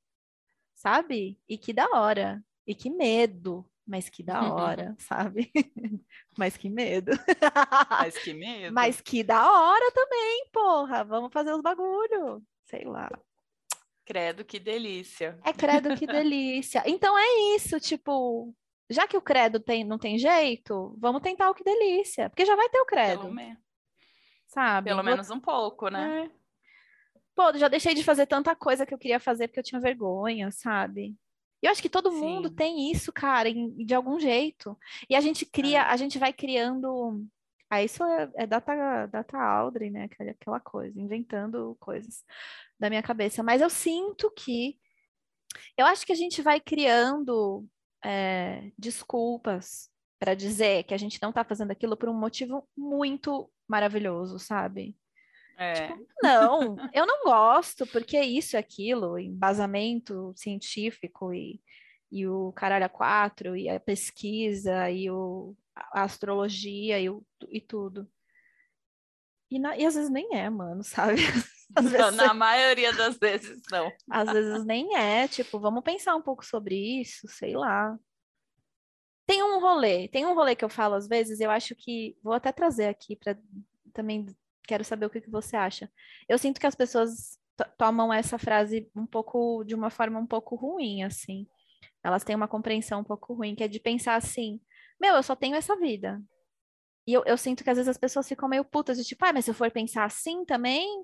sabe? E que da hora, e que medo, mas que da hora, sabe? mas que medo. mas que medo. Mas que da hora também, porra. Vamos fazer os bagulho. Sei lá. Credo, que delícia. É credo, que delícia. Então é isso, tipo, já que o credo tem, não tem jeito, vamos tentar o que delícia, porque já vai ter o credo. Pelo, me... sabe? Pelo Vou... menos um pouco, né? É. Pô, já deixei de fazer tanta coisa que eu queria fazer porque eu tinha vergonha, sabe? E eu acho que todo Sim. mundo tem isso, cara, de algum jeito. E a gente cria, é. a gente vai criando. Ah, isso é, é data, data Audrey, né? Aquela coisa, inventando coisas da minha cabeça. Mas eu sinto que. Eu acho que a gente vai criando é, desculpas para dizer que a gente não está fazendo aquilo por um motivo muito maravilhoso, sabe? É. Tipo, não, eu não gosto, porque é isso e aquilo, embasamento científico e, e o caralho a quatro, e a pesquisa, e o, a astrologia e, o, e tudo. E, na, e às vezes nem é, mano, sabe? Não, na maioria das vezes não. Às vezes nem é, tipo, vamos pensar um pouco sobre isso, sei lá. Tem um rolê, tem um rolê que eu falo às vezes, eu acho que vou até trazer aqui para também Quero saber o que, que você acha. Eu sinto que as pessoas tomam essa frase um pouco de uma forma um pouco ruim, assim. Elas têm uma compreensão um pouco ruim, que é de pensar assim: meu, eu só tenho essa vida. E eu, eu sinto que às vezes as pessoas ficam meio putas, de tipo, ah, mas se eu for pensar assim também,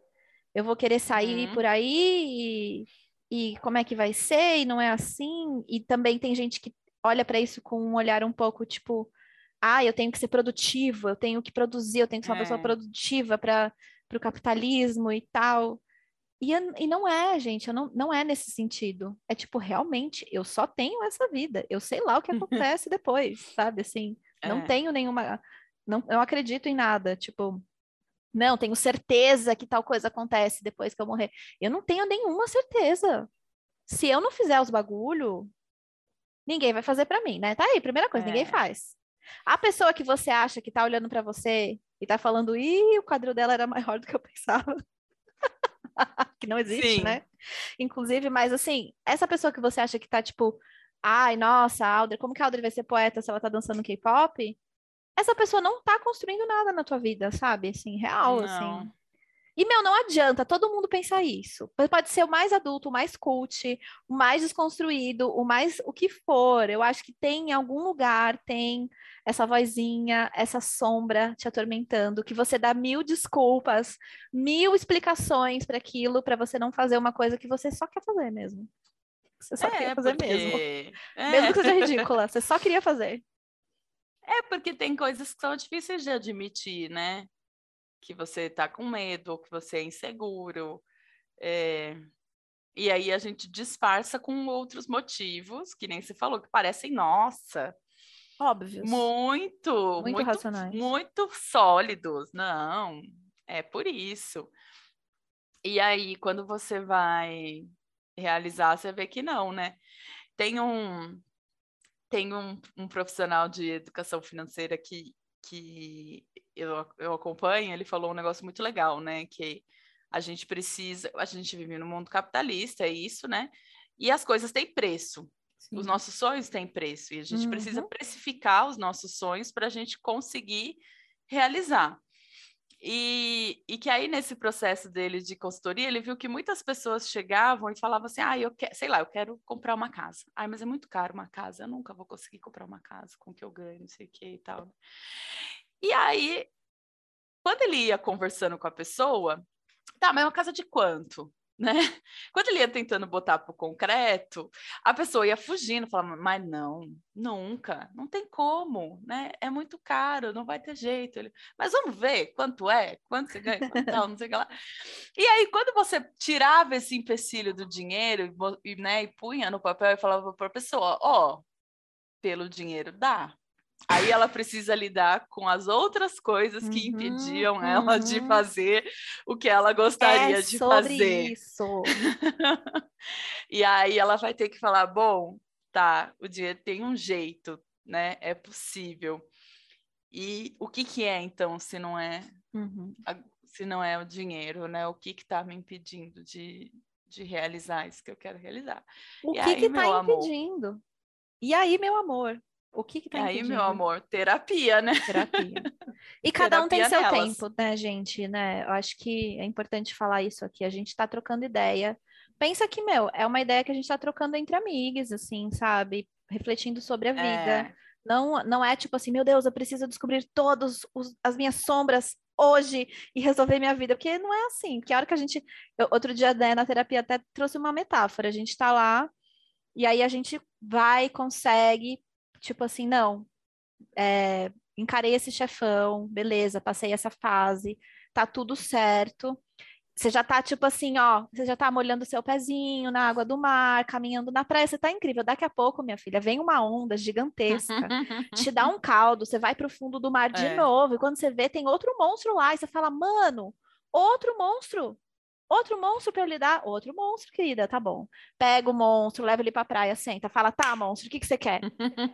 eu vou querer sair uhum. por aí e, e como é que vai ser? E não é assim. E também tem gente que olha para isso com um olhar um pouco tipo, ah, eu tenho que ser produtivo, eu tenho que produzir, eu tenho que ser uma é. pessoa produtiva para o capitalismo e tal. E, e não é, gente, não, não é nesse sentido. É tipo, realmente, eu só tenho essa vida. Eu sei lá o que acontece depois, sabe? Assim, não é. tenho nenhuma. Não, não acredito em nada. Tipo, não, tenho certeza que tal coisa acontece depois que eu morrer. Eu não tenho nenhuma certeza. Se eu não fizer os bagulho, ninguém vai fazer para mim, né? Tá aí, primeira coisa, é. ninguém faz. A pessoa que você acha que tá olhando para você e tá falando, ih, o quadril dela era maior do que eu pensava. que não existe, Sim. né? Inclusive, mas assim, essa pessoa que você acha que tá tipo, ai, nossa, Audrey, como que a Audrey vai ser poeta se ela tá dançando K-pop? Essa pessoa não tá construindo nada na tua vida, sabe? Assim, real, não. assim. E, meu, não adianta todo mundo pensar isso. Pode ser o mais adulto, o mais cult, o mais desconstruído, o mais o que for. Eu acho que tem em algum lugar, tem essa vozinha, essa sombra te atormentando, que você dá mil desculpas, mil explicações para aquilo, para você não fazer uma coisa que você só quer fazer mesmo. Você só é, queria fazer porque... mesmo. É. Mesmo que seja ridícula, você só queria fazer. É porque tem coisas que são difíceis de admitir, né? que você está com medo, ou que você é inseguro. É... E aí a gente disfarça com outros motivos, que nem você falou, que parecem, nossa. Óbvios. Muito, muito, muito racionais. Muito sólidos. Não, é por isso. E aí, quando você vai realizar, você vê que não, né? Tem um, tem um, um profissional de educação financeira que, que eu, eu acompanho, ele falou um negócio muito legal, né? Que a gente precisa, a gente vive no mundo capitalista, é isso, né? E as coisas têm preço. Sim. Os nossos sonhos têm preço e a gente uhum. precisa precificar os nossos sonhos para a gente conseguir realizar. E, e, que aí, nesse processo dele de consultoria, ele viu que muitas pessoas chegavam e falavam assim: ah, eu quero, sei lá, eu quero comprar uma casa. Ah, mas é muito caro uma casa, eu nunca vou conseguir comprar uma casa com o que eu ganho, não sei o que e tal. E aí, quando ele ia conversando com a pessoa, tá, mas é uma casa de quanto? Né? Quando ele ia tentando botar para o concreto, a pessoa ia fugindo, falando, mas não, nunca, não tem como, né? É muito caro, não vai ter jeito. Ele, mas vamos ver quanto é, quanto você ganha, quanto tal, não sei o que lá. E aí, quando você tirava esse empecilho do dinheiro e, né, e punha no papel e falava para a pessoa, ó, oh, pelo dinheiro dá, Aí ela precisa lidar com as outras coisas que uhum, impediam uhum. ela de uhum. fazer o que ela gostaria é de sobre fazer. Isso. e aí ela vai ter que falar: bom, tá, o dinheiro tem um jeito, né? É possível. E o que, que é, então, se não é uhum. a, se não é o dinheiro, né? O que está me impedindo de, de realizar isso que eu quero realizar? O e que está impedindo? E aí, meu amor, o que que tá Aí, meu amor, terapia, né? Terapia. E cada um tem seu tempo, né, gente? Né? Eu acho que é importante falar isso aqui. A gente está trocando ideia Pensa que, meu, é uma ideia que a gente tá trocando entre amigas, assim, sabe? Refletindo sobre a vida. É, Não, não é tipo assim, meu Deus, eu preciso descobrir todas as minhas sombras hoje e resolver minha vida, porque não é assim. Porque a hora que a gente. eu- outro dia, né, na terapia, até trouxe uma metáfora. A gente tá lá e aí a gente vai, consegue, tipo assim, não, é, encarei esse chefão, beleza, passei essa fase, tá tudo certo. Você já tá, tipo assim, ó, você já tá molhando seu pezinho na água do mar, caminhando na praia, você tá incrível. Daqui a pouco, minha filha, vem uma onda gigantesca, te dá um caldo, você vai pro fundo do mar de É. novo, e quando você vê, tem outro monstro lá, e você fala, mano, outro monstro, outro monstro pra eu lidar, outro monstro, querida, tá bom. Pega o monstro, leva ele pra praia, senta, fala, tá, monstro, o que que você quer?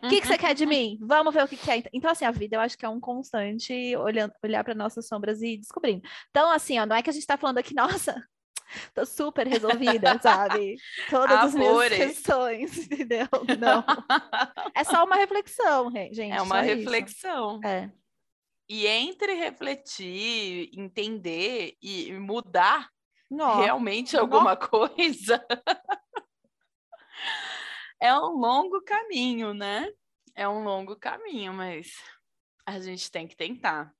O que que você quer de mim? Vamos ver o que que é. Então, assim, a vida eu acho que é um constante olhando, olhar para nossas sombras e descobrindo. Então, assim, ó, não é que a gente tá falando aqui, nossa, tô super resolvida, sabe? Todas as minhas questões, entendeu? Não. É só uma reflexão, re- gente. É uma só isso. reflexão. É. E entre refletir, entender e mudar Realmente alguma coisa, é um longo caminho, né? É um longo caminho, mas a gente tem que tentar.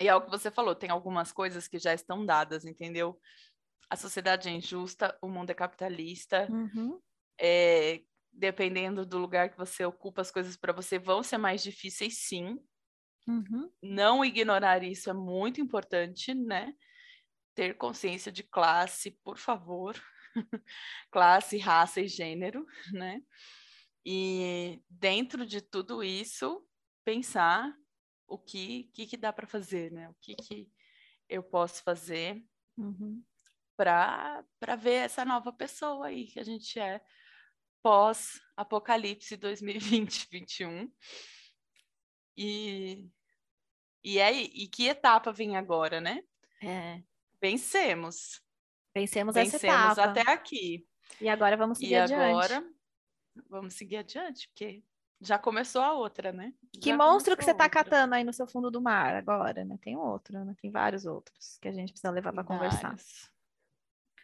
E é o que você falou, tem algumas coisas que já estão dadas, entendeu? A sociedade é injusta, o mundo é capitalista, Uhum. é, dependendo do lugar que você ocupa, as coisas para você vão ser mais difíceis, sim. Uhum. Não ignorar isso é muito importante, né? Ter consciência de classe, por favor. classe, raça e gênero, né? E dentro de tudo isso, pensar o que que, que dá para fazer, né? O que, que eu posso fazer Uhum. para para ver essa nova pessoa aí que a gente é pós Apocalipse 2020-21. E e aí, e que etapa vem agora, né? É. Vencemos. Vencemos essa Vencemos etapa. até aqui. E agora vamos seguir E adiante. agora vamos seguir adiante, porque já começou a outra, né? Que Já monstro que você tá outra. catando aí no seu fundo do mar agora, né? Tem outro, né? Tem vários outros que a gente precisa levar para conversar.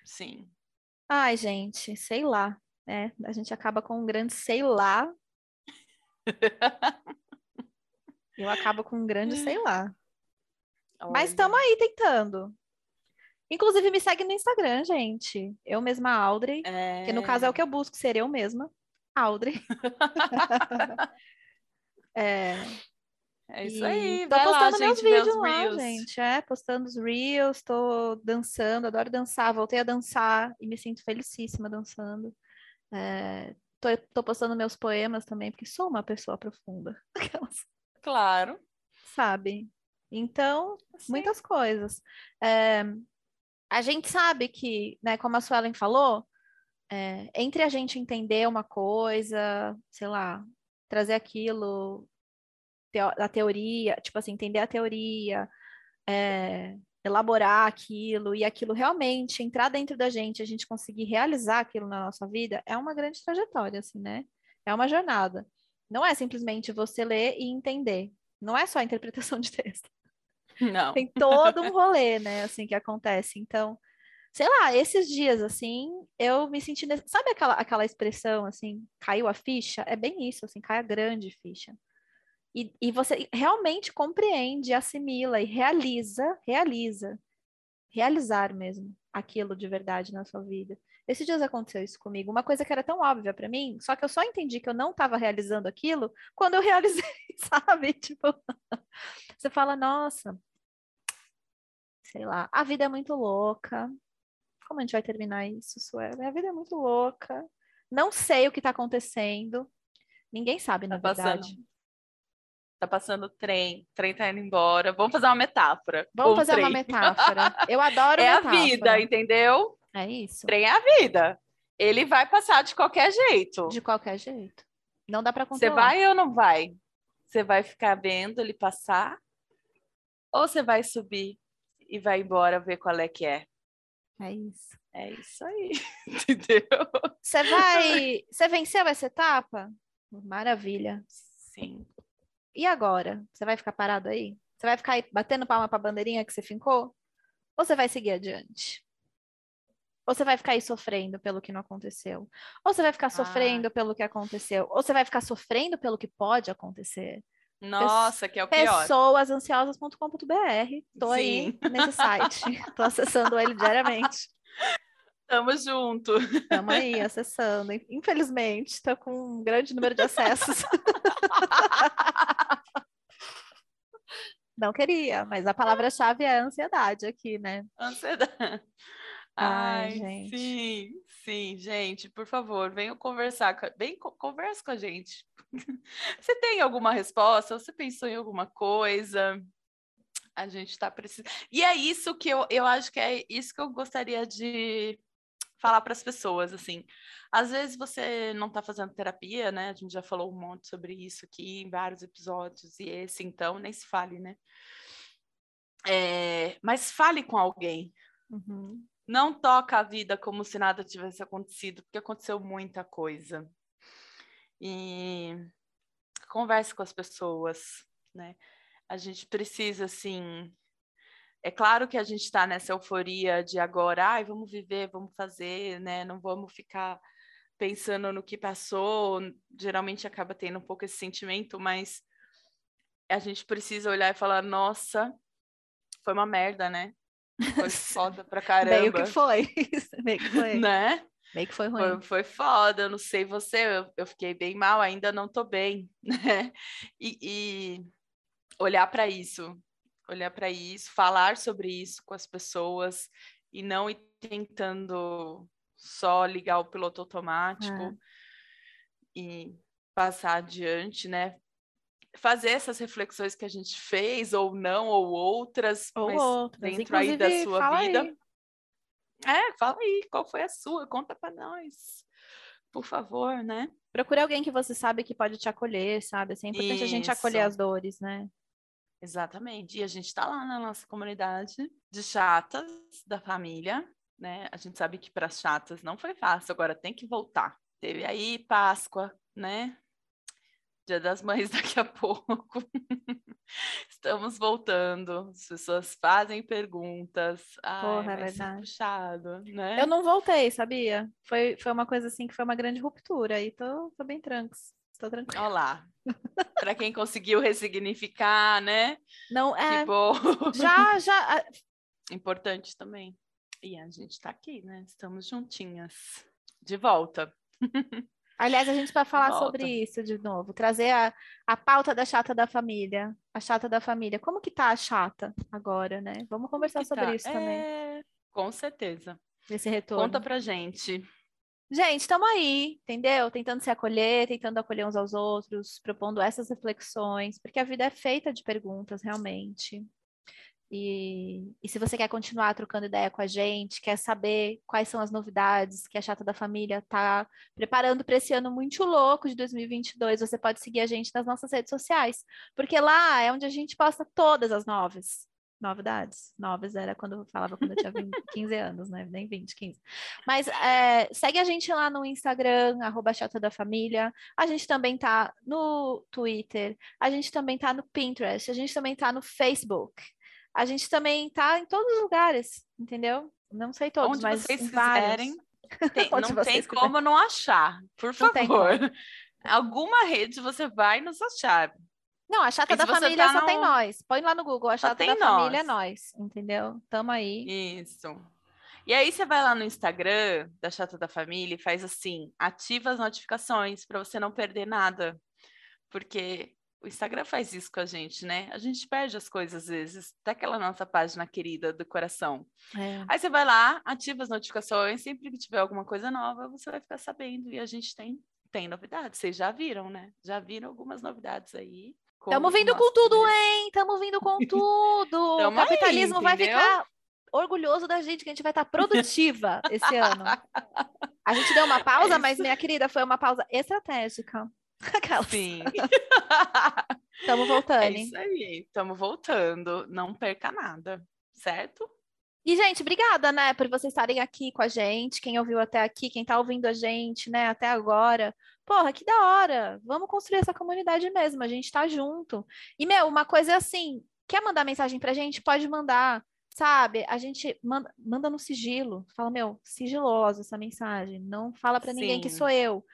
Sim. Ai, gente, sei lá. É, a gente acaba com um grande sei lá. Eu acabo com um grande sei lá. Mas Olha, estamos aí tentando. Inclusive, me segue no Instagram, gente. Eu mesma, Audrey. Que no caso é o que eu busco ser eu mesma. Audrey. É, É isso e aí. Tô Vai lá, postando meus gente, vídeos os lá, reels. gente. É, postando os reels, tô dançando, adoro dançar. Voltei a dançar e me sinto felicíssima dançando. É, tô, tô postando meus poemas também, porque sou uma pessoa profunda. Claro. sabe? Então, Sim. muitas coisas. É, a gente sabe que, né, como a Suelen falou, é, entre a gente entender uma coisa, sei lá, trazer aquilo da teoria, tipo assim, entender a teoria, é, elaborar aquilo e aquilo realmente entrar dentro da gente, a gente conseguir realizar aquilo na nossa vida, é uma grande trajetória, assim, né? É uma jornada. Não é simplesmente você ler e entender. Não é só a interpretação de texto Não. tem todo um rolê, né, assim, que acontece. Então, sei lá, esses dias, assim, eu me senti... nesse- Sabe aquela, aquela expressão, assim, caiu a ficha? É bem isso, assim, cai a grande ficha. E, e você realmente compreende, assimila e realiza, realiza, realizar mesmo aquilo de verdade na sua vida. Esses dias aconteceu isso comigo, uma coisa que era tão óbvia para mim, só que eu só entendi que eu não estava realizando aquilo quando eu realizei, sabe? Tipo, você fala, nossa, sei lá, a vida é muito louca. Como a gente vai terminar isso, Suela? A vida é muito louca. Não sei o que está acontecendo. Ninguém sabe, na Tá passando. verdade. Tá passando o trem, o trem tá indo embora. Vamos fazer uma metáfora. Vamos fazer uma trem. metáfora. Eu adoro É a metáfora. vida, entendeu? É isso. Trem é a vida. Ele vai passar de qualquer jeito. De qualquer jeito. Não dá para Você controlar. vai ou não vai? Você vai ficar vendo ele passar? Ou você vai subir e vai embora ver qual é que é? É isso. É isso aí, entendeu? Você vai. Você venceu essa etapa? Maravilha. Sim. E agora? Você vai ficar parado aí? Você vai ficar aí batendo palma para a bandeirinha que você fincou? Ou você vai seguir adiante? Ou você vai ficar aí sofrendo pelo que não aconteceu? Ou você vai ficar sofrendo ah. pelo que aconteceu? Ou você vai ficar sofrendo pelo que pode acontecer? Nossa, que é o pior. Pessoasansiosas.com.br. Tô Sim. aí nesse site. Tô acessando ele diariamente. Tamo junto. Tamo aí acessando. Infelizmente, tô com um grande número de acessos. Não queria, mas a palavra-chave é ansiedade aqui, né? Ansiedade. Ai, Ai, gente. sim, sim, gente, por favor, venham conversar, vem conversa com a gente. Você tem alguma resposta? Você pensou em alguma coisa? A gente está precisando. E é isso que eu, eu acho que é isso que eu gostaria de falar para as pessoas, assim. Às vezes você não está fazendo terapia, né? A gente já falou um monte sobre isso aqui em vários episódios, e esse, então, nem se fale, né? É, mas fale com alguém. Uhum. Não toca a vida como se nada tivesse acontecido, porque aconteceu muita coisa. E converse com as pessoas, né? A gente precisa, assim, é claro que a gente está nessa euforia de agora, ai, vamos viver, vamos fazer, né? Não vamos ficar pensando no que passou. Geralmente acaba tendo um pouco esse sentimento, mas a gente precisa olhar e falar, nossa, foi uma merda, né? Foi foda pra caramba. Meio que foi. Meio que foi. Né? Meio que foi ruim. Foi, foi foda, eu não sei você, eu, eu, fiquei bem mal, ainda não tô bem, né? E, e olhar para isso, olhar para isso, falar sobre isso com as pessoas e não ir tentando só ligar o piloto automático é. e passar adiante, né? fazer essas reflexões que a gente fez, ou não, ou outras, ou outras. dentro Inclusive, aí da sua vida. Aí. É, fala aí, qual foi a sua? Conta para nós, por favor, né? Procure alguém que você sabe que pode te acolher, sabe? É importante Isso. a gente acolher as dores, né? Exatamente. E a gente está lá na nossa comunidade de chatas da família, né? A gente sabe que para as chatas não foi fácil, agora tem que voltar. Teve aí Páscoa, né? Dia das Mães daqui a pouco. Estamos voltando. As pessoas fazem perguntas. Ai, Porra, é verdade. Puxado, né? Eu não voltei, sabia? Foi, foi uma coisa assim que foi uma grande ruptura. E tô, tô bem trancos. Tô tranquila. Olha lá. Para quem conseguiu ressignificar, né? Não, é. Que bom. Já, já. Importante também. E a gente está aqui, né? Estamos juntinhas. De volta. Aliás, a gente vai falar sobre isso de novo, trazer a, a pauta da chata da família, a chata da família. Como que tá a chata agora, né? Vamos conversar sobre tá? isso é... também. Com certeza. Esse retorno. Conta pra gente. Gente, estamos aí, entendeu? Tentando se acolher, tentando acolher uns aos outros, propondo essas reflexões, porque a vida é feita de perguntas, realmente. E, e, se você quer continuar trocando ideia com a gente, quer saber quais são as novidades que a Chata da Família está preparando para esse ano muito louco de 2022, você pode seguir a gente nas nossas redes sociais, porque lá é onde a gente posta todas as novas novidades. Novas era quando eu falava quando eu tinha 20, 15 anos, né? Nem 20, 15. Mas é, segue a gente lá no Instagram, arroba Chata da Família. A gente também tá no Twitter, a gente também tá no Pinterest, a gente também tá no Facebook a gente também está em todos os lugares, entendeu? Não sei todos, Onde mas vocês quiserem. Tem, não tem como não achar, por favor. Alguma rede você vai nos achar. Não, a chata da família tá só no... tem nós. Põe lá no Google, a chata da nós. família é nós, entendeu? Tamo aí. Isso. E aí você vai lá no Instagram da Chata da Família e faz assim, ativa as notificações para você não perder nada. Porque o Instagram faz isso com a gente, né? A gente perde as coisas às vezes, até aquela nossa página querida do coração. É. Aí você vai lá, ativa as notificações, sempre que tiver alguma coisa nova, você vai ficar sabendo. E a gente tem, tem novidades, vocês já viram, né? Já viram algumas novidades aí. Estamos vindo com tudo, hein? Estamos vindo com tudo. o capitalismo aí, vai ficar orgulhoso da gente, que a gente vai estar produtiva esse ano. A gente deu uma pausa, é mas, minha querida, foi uma pausa estratégica. Aquela. Sim. Estamos voltando. É isso aí, estamos voltando. Não perca nada, certo? E, gente, obrigada, né, por vocês estarem aqui com a gente. Quem ouviu até aqui, quem tá ouvindo a gente, né, até agora. Porra, que da hora! Vamos construir essa comunidade mesmo, a gente tá junto. E, meu, uma coisa é assim: quer mandar mensagem pra gente? Pode mandar. sabe, a gente manda, manda no sigilo, fala, meu, sigilosa essa mensagem, não fala para ninguém que Sim. sou eu.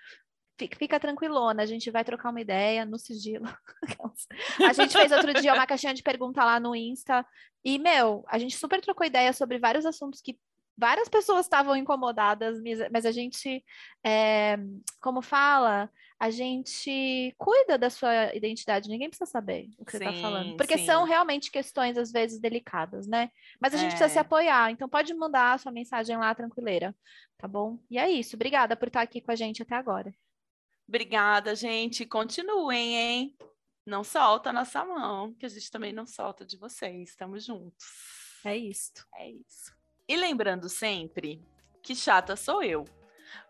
Fica, fica tranquilona, a gente vai trocar uma ideia no sigilo. a gente fez outro dia uma caixinha de pergunta lá no Insta e, meu, a gente super trocou ideia sobre vários assuntos que várias pessoas estavam incomodadas, mas- a gente, é, como fala, a gente cuida da sua identidade, ninguém precisa saber o que você está falando, Sim, porque sim. são realmente questões, às vezes, delicadas, né? Mas a gente precisa se É. apoiar, então pode mandar a sua mensagem lá, tranquileira, tá bom? E é isso, obrigada por estar aqui com a gente até agora. Obrigada, gente. Continuem, hein? Não solta a nossa mão, que a gente também não solta de vocês. Estamos juntos. É isso. É isso. E lembrando sempre que chata sou eu.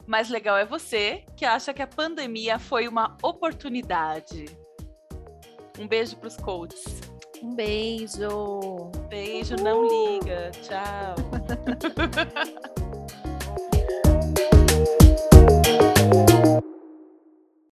Mas legal é você que acha que a pandemia foi uma oportunidade. Um beijo para os coaches. Um beijo. Beijo, não liga. Tchau.